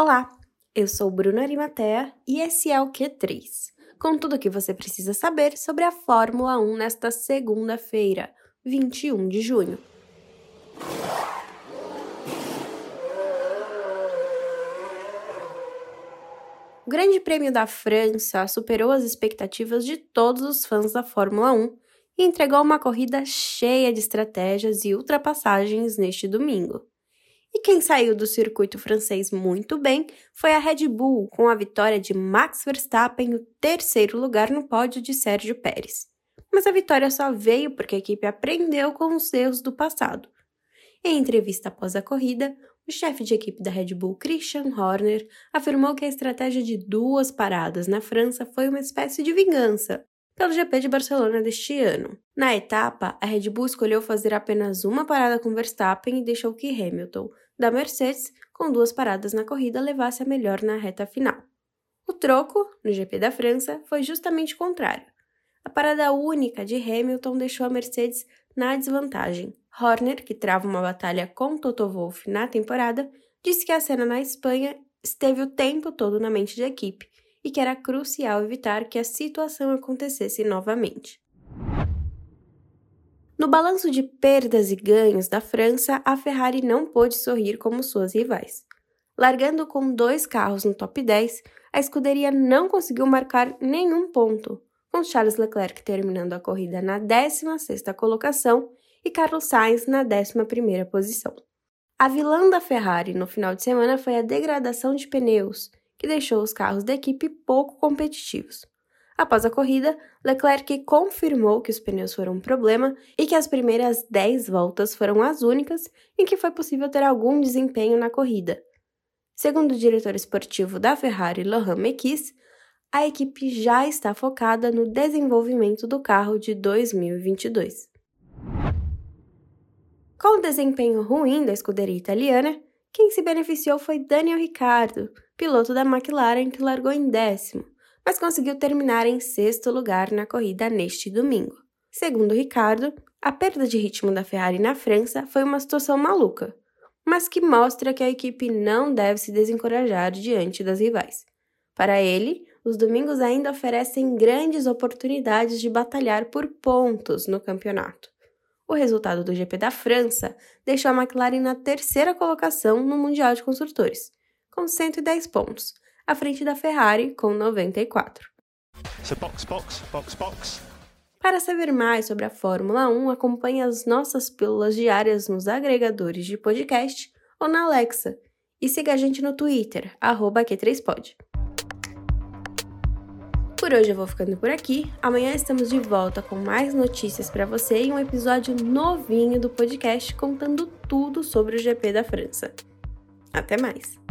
Olá, eu sou Bruna Arimatea e esse é o Q3, com tudo o que você precisa saber sobre a Fórmula 1 nesta segunda-feira, 21 de junho. O Grande Prêmio da França superou as expectativas de todos os fãs da Fórmula 1 e entregou uma corrida cheia de estratégias e ultrapassagens neste domingo. E quem saiu do circuito francês muito bem foi a Red Bull, com a vitória de Max Verstappen o terceiro lugar no pódio de Sérgio Pérez. Mas a vitória só veio porque a equipe aprendeu com os erros do passado. Em entrevista após a corrida, o chefe de equipe da Red Bull, Christian Horner, afirmou que a estratégia de duas paradas na França foi uma espécie de vingança pelo GP de Barcelona deste ano. Na etapa, a Red Bull escolheu fazer apenas uma parada com Verstappen e deixou que Hamilton, da Mercedes, com duas paradas na corrida, levasse a melhor na reta final. O troco, no GP da França, foi justamente o contrário. A parada única de Hamilton deixou a Mercedes na desvantagem. Horner, que trava uma batalha com Toto Wolff na temporada, disse que a cena na Espanha esteve o tempo todo na mente da equipe e que era crucial evitar que a situação acontecesse novamente. No balanço de perdas e ganhos da França, a Ferrari não pôde sorrir como suas rivais. Largando com dois carros no top 10, a escuderia não conseguiu marcar nenhum ponto, com Charles Leclerc terminando a corrida na 16ª colocação e Carlos Sainz na 11ª posição. A vilã da Ferrari no final de semana foi a degradação de pneus, que deixou os carros da equipe pouco competitivos. Após a corrida, Leclerc confirmou que os pneus foram um problema e que as primeiras 10 voltas foram as únicas em que foi possível ter algum desempenho na corrida. Segundo o diretor esportivo da Ferrari, Laurent Mekies, a equipe já está focada no desenvolvimento do carro de 2022. Com o desempenho ruim da escuderia italiana, quem se beneficiou foi Daniel Ricciardo, piloto da McLaren que largou em décimo, mas conseguiu terminar em sexto lugar na corrida neste domingo. Segundo Ricardo, a perda de ritmo da Ferrari na França foi uma situação maluca, mas que mostra que a equipe não deve se desencorajar diante das rivais. Para ele, os domingos ainda oferecem grandes oportunidades de batalhar por pontos no campeonato. O resultado do GP da França deixou a McLaren na terceira colocação no Mundial de Construtores, com 110 pontos, à frente da Ferrari com 94. So box, box, box. Para saber mais sobre a Fórmula 1, acompanhe as nossas pílulas diárias nos agregadores de podcast ou na Alexa e siga a gente no Twitter, Q3Pod. Por hoje eu vou ficando por aqui. Amanhã estamos de volta com mais notícias para você e um episódio novinho do podcast contando tudo sobre o GP da França. Até mais!